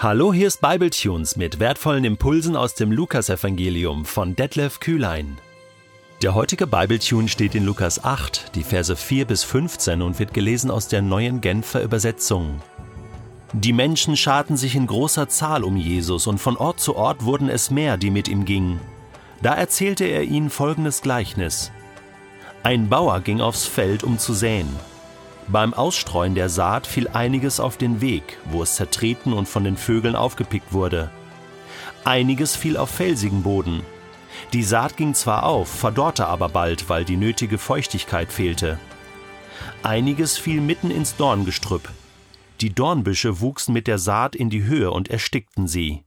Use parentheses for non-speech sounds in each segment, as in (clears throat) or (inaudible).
Hallo, hier ist Bibletunes mit wertvollen Impulsen aus dem Lukasevangelium von Detlef Kühlein. Der heutige Bibletune steht in Lukas 8, die Verse 4 bis 15 und wird gelesen aus der neuen Genfer Übersetzung. Die Menschen scharten sich in großer Zahl um Jesus und von Ort zu Ort wurden es mehr, die mit ihm gingen. Da erzählte er ihnen folgendes Gleichnis. Ein Bauer ging aufs Feld, um zu säen. Beim Ausstreuen der Saat fiel einiges auf den Weg, wo es zertreten und von den Vögeln aufgepickt wurde. Einiges fiel auf felsigen Boden. Die Saat ging zwar auf, verdorrte aber bald, weil die nötige Feuchtigkeit fehlte. Einiges fiel mitten ins Dorngestrüpp. Die Dornbüsche wuchsen mit der Saat in die Höhe und erstickten sie.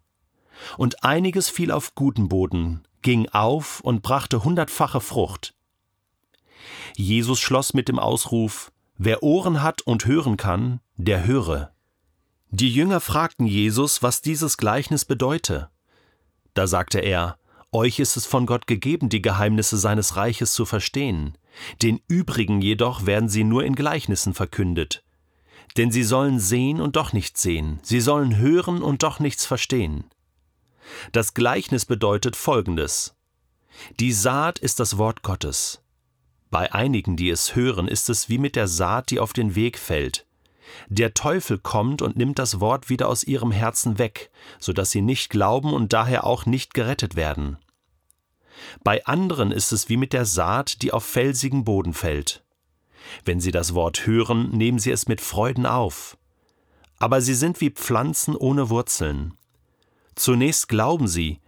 Und einiges fiel auf guten Boden, ging auf und brachte hundertfache Frucht. Jesus schloss mit dem Ausruf Wer Ohren hat und hören kann, der höre. Die Jünger fragten Jesus, was dieses Gleichnis bedeute. Da sagte er, Euch ist es von Gott gegeben, die Geheimnisse seines Reiches zu verstehen, den übrigen jedoch werden sie nur in Gleichnissen verkündet. Denn sie sollen sehen und doch nichts sehen, sie sollen hören und doch nichts verstehen. Das Gleichnis bedeutet Folgendes. Die Saat ist das Wort Gottes. Bei einigen, die es hören, ist es wie mit der Saat, die auf den Weg fällt. Der Teufel kommt und nimmt das Wort wieder aus ihrem Herzen weg, so dass sie nicht glauben und daher auch nicht gerettet werden. Bei anderen ist es wie mit der Saat, die auf felsigen Boden fällt. Wenn sie das Wort hören, nehmen sie es mit Freuden auf. Aber sie sind wie Pflanzen ohne Wurzeln. Zunächst glauben sie,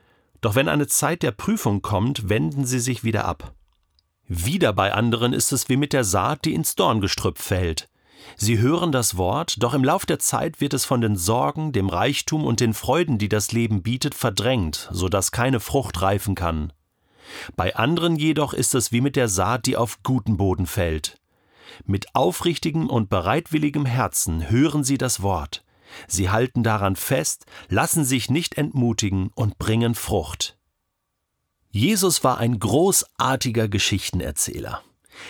doch wenn eine Zeit der Prüfung kommt, wenden sie sich wieder ab. Wieder bei anderen ist es wie mit der Saat, die ins Dorngestrüpp fällt. Sie hören das Wort, doch im Lauf der Zeit wird es von den Sorgen, dem Reichtum und den Freuden, die das Leben bietet, verdrängt, so dass keine Frucht reifen kann. Bei anderen jedoch ist es wie mit der Saat, die auf guten Boden fällt. Mit aufrichtigem und bereitwilligem Herzen hören sie das Wort. Sie halten daran fest, lassen sich nicht entmutigen und bringen Frucht. Jesus war ein großartiger Geschichtenerzähler.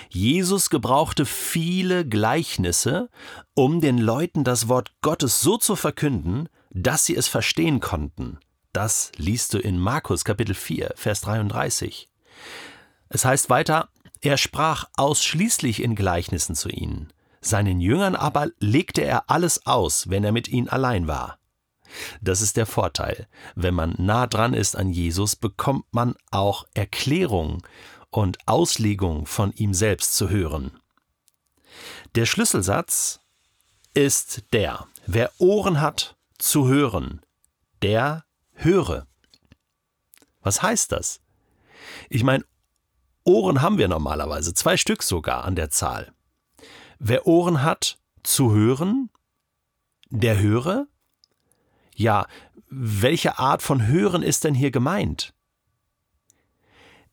Jesus gebrauchte viele Gleichnisse, um den Leuten das Wort Gottes so zu verkünden, dass sie es verstehen konnten. Das liest du in Markus Kapitel 4, Vers 33. Es heißt weiter, er sprach ausschließlich in Gleichnissen zu ihnen. Seinen Jüngern aber legte er alles aus, wenn er mit ihnen allein war. Das ist der Vorteil. Wenn man nah dran ist an Jesus, bekommt man auch Erklärung und Auslegung von ihm selbst zu hören. Der Schlüsselsatz ist der, wer Ohren hat zu hören, der höre. Was heißt das? Ich meine, Ohren haben wir normalerweise, zwei Stück sogar an der Zahl. Wer Ohren hat zu hören, der höre, ja, welche Art von Hören ist denn hier gemeint?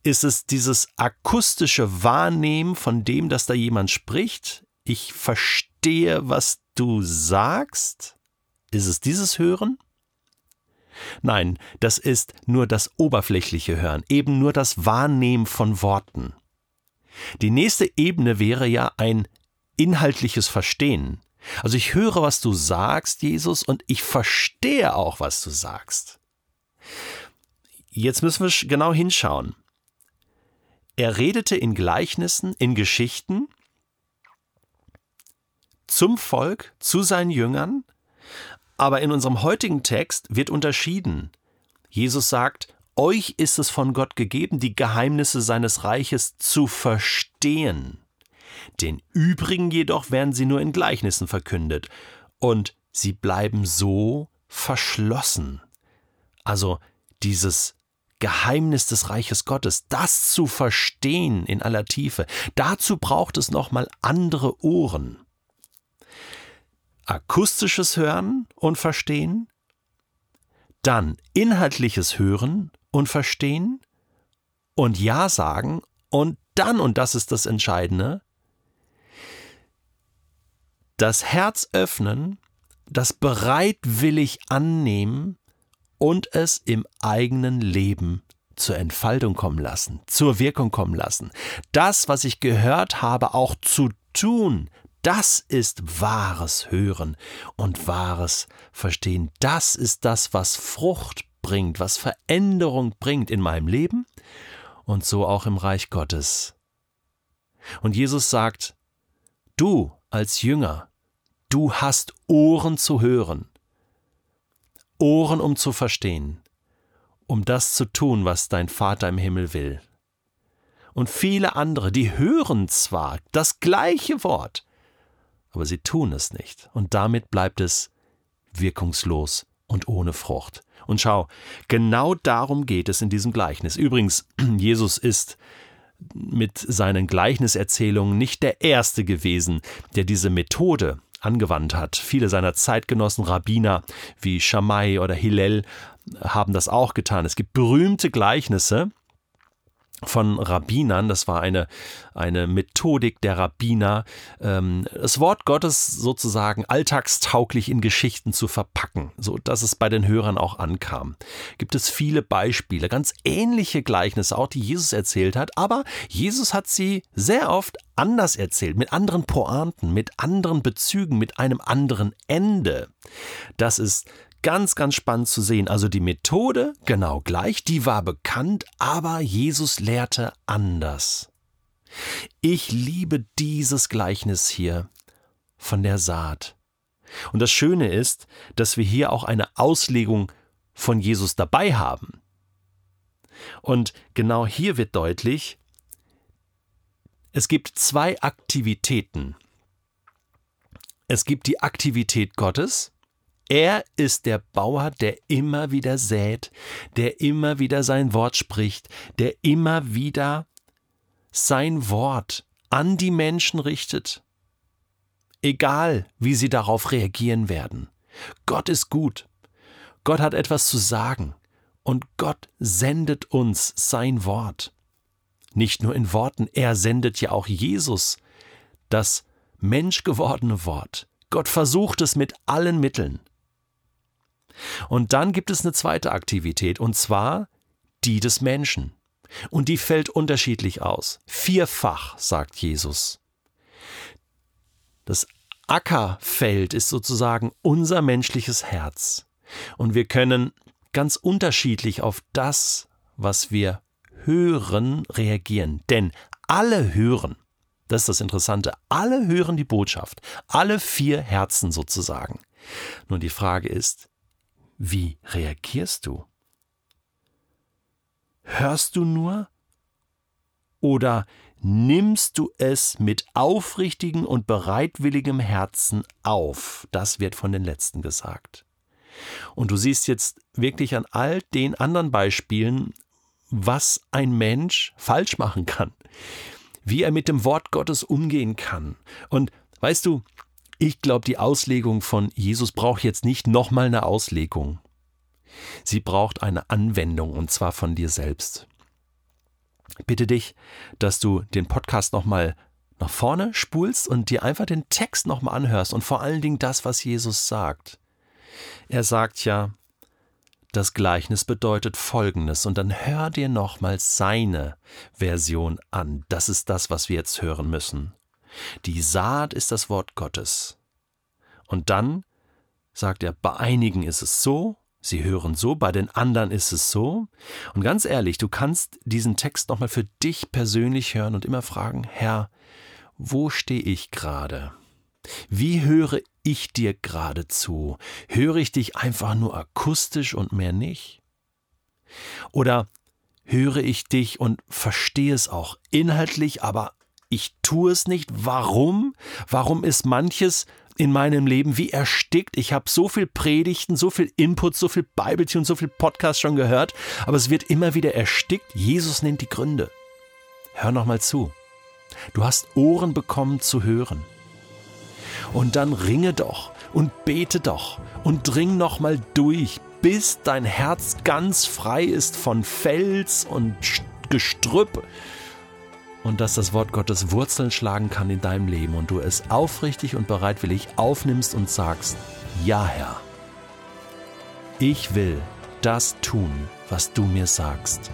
Ist es dieses akustische Wahrnehmen von dem, dass da jemand spricht? Ich verstehe, was du sagst? Ist es dieses Hören? Nein, das ist nur das oberflächliche Hören, eben nur das Wahrnehmen von Worten. Die nächste Ebene wäre ja ein inhaltliches Verstehen. Also ich höre, was du sagst, Jesus, und ich verstehe auch, was du sagst. Jetzt müssen wir genau hinschauen. Er redete in Gleichnissen, in Geschichten zum Volk, zu seinen Jüngern, aber in unserem heutigen Text wird unterschieden. Jesus sagt, euch ist es von Gott gegeben, die Geheimnisse seines Reiches zu verstehen. Den übrigen jedoch werden sie nur in Gleichnissen verkündet, und sie bleiben so verschlossen. Also dieses Geheimnis des Reiches Gottes, das zu verstehen in aller Tiefe, dazu braucht es nochmal andere Ohren. Akustisches Hören und Verstehen, dann inhaltliches Hören und Verstehen und Ja sagen und dann, und das ist das Entscheidende, das Herz öffnen, das bereitwillig annehmen und es im eigenen Leben zur Entfaltung kommen lassen, zur Wirkung kommen lassen. Das, was ich gehört habe, auch zu tun, Das ist wahres Hören und wahres Verstehen. Das ist das, was Frucht bringt, was Veränderung bringt in meinem Leben und so auch im Reich Gottes. Und Jesus sagt, du als Jünger, du hast Ohren zu hören, Ohren um zu verstehen, um das zu tun, was dein Vater im Himmel will. Und viele andere, die hören zwar das gleiche Wort, aber sie tun es nicht, und damit bleibt es wirkungslos und ohne Frucht. Und schau, genau darum geht es in diesem Gleichnis. Übrigens, (clears throat) Jesus ist mit seinen Gleichniserzählungen nicht der Erste gewesen, der diese Methode angewandt hat. Viele seiner Zeitgenossen, Rabbiner wie Shammai oder Hillel, haben das auch getan. Es gibt berühmte Gleichnisse, von Rabbinern, das war eine, eine Methodik der Rabbiner, ähm, das Wort Gottes sozusagen alltagstauglich in Geschichten zu verpacken, so dass es bei den Hörern auch ankam. Gibt es viele Beispiele, ganz ähnliche Gleichnisse, auch die Jesus erzählt hat, aber Jesus hat sie sehr oft anders erzählt, mit anderen Pointen, mit anderen Bezügen, mit einem anderen Ende. Das ist Ganz, ganz spannend zu sehen. Also die Methode genau gleich, die war bekannt, aber Jesus lehrte anders. Ich liebe dieses Gleichnis hier von der Saat. Und das Schöne ist, dass wir hier auch eine Auslegung von Jesus dabei haben. Und genau hier wird deutlich, es gibt zwei Aktivitäten. Es gibt die Aktivität Gottes er ist der Bauer, der immer wieder sät, der immer wieder sein Wort spricht, der immer wieder sein Wort an die Menschen richtet. Egal, wie sie darauf reagieren werden. Gott ist gut. Gott hat etwas zu sagen. Und Gott sendet uns sein Wort. Nicht nur in Worten, er sendet ja auch Jesus, das menschgewordene Wort. Gott versucht es mit allen Mitteln. Und dann gibt es eine zweite Aktivität, und zwar die des Menschen. Und die fällt unterschiedlich aus. Vierfach, sagt Jesus. Das Ackerfeld ist sozusagen unser menschliches Herz. Und wir können ganz unterschiedlich auf das, was wir hören, reagieren. Denn alle hören. Das ist das Interessante. Alle hören die Botschaft. Alle vier Herzen sozusagen. Nun die Frage ist, wie reagierst du? Hörst du nur? Oder nimmst du es mit aufrichtigem und bereitwilligem Herzen auf? Das wird von den Letzten gesagt. Und du siehst jetzt wirklich an all den anderen Beispielen, was ein Mensch falsch machen kann, wie er mit dem Wort Gottes umgehen kann. Und weißt du, ich glaube, die Auslegung von Jesus braucht jetzt nicht nochmal eine Auslegung. Sie braucht eine Anwendung und zwar von dir selbst. Bitte dich, dass du den Podcast nochmal nach vorne spulst und dir einfach den Text nochmal anhörst und vor allen Dingen das, was Jesus sagt. Er sagt ja, das Gleichnis bedeutet Folgendes und dann hör dir nochmal seine Version an. Das ist das, was wir jetzt hören müssen. Die Saat ist das Wort Gottes. Und dann sagt er, bei einigen ist es so, sie hören so, bei den anderen ist es so. Und ganz ehrlich, du kannst diesen Text nochmal für dich persönlich hören und immer fragen, Herr, wo stehe ich gerade? Wie höre ich dir gerade zu? Höre ich dich einfach nur akustisch und mehr nicht? Oder höre ich dich und verstehe es auch inhaltlich, aber ich tue es nicht. Warum? Warum ist manches in meinem Leben wie erstickt? Ich habe so viel Predigten, so viel Input, so viel Bibeltune, so viel Podcast schon gehört, aber es wird immer wieder erstickt. Jesus nennt die Gründe. Hör noch mal zu. Du hast Ohren bekommen zu hören. Und dann ringe doch und bete doch und dring noch mal durch, bis dein Herz ganz frei ist von Fels und Gestrüpp und dass das Wort Gottes Wurzeln schlagen kann in deinem Leben und du es aufrichtig und bereitwillig aufnimmst und sagst, ja Herr, ich will das tun, was du mir sagst.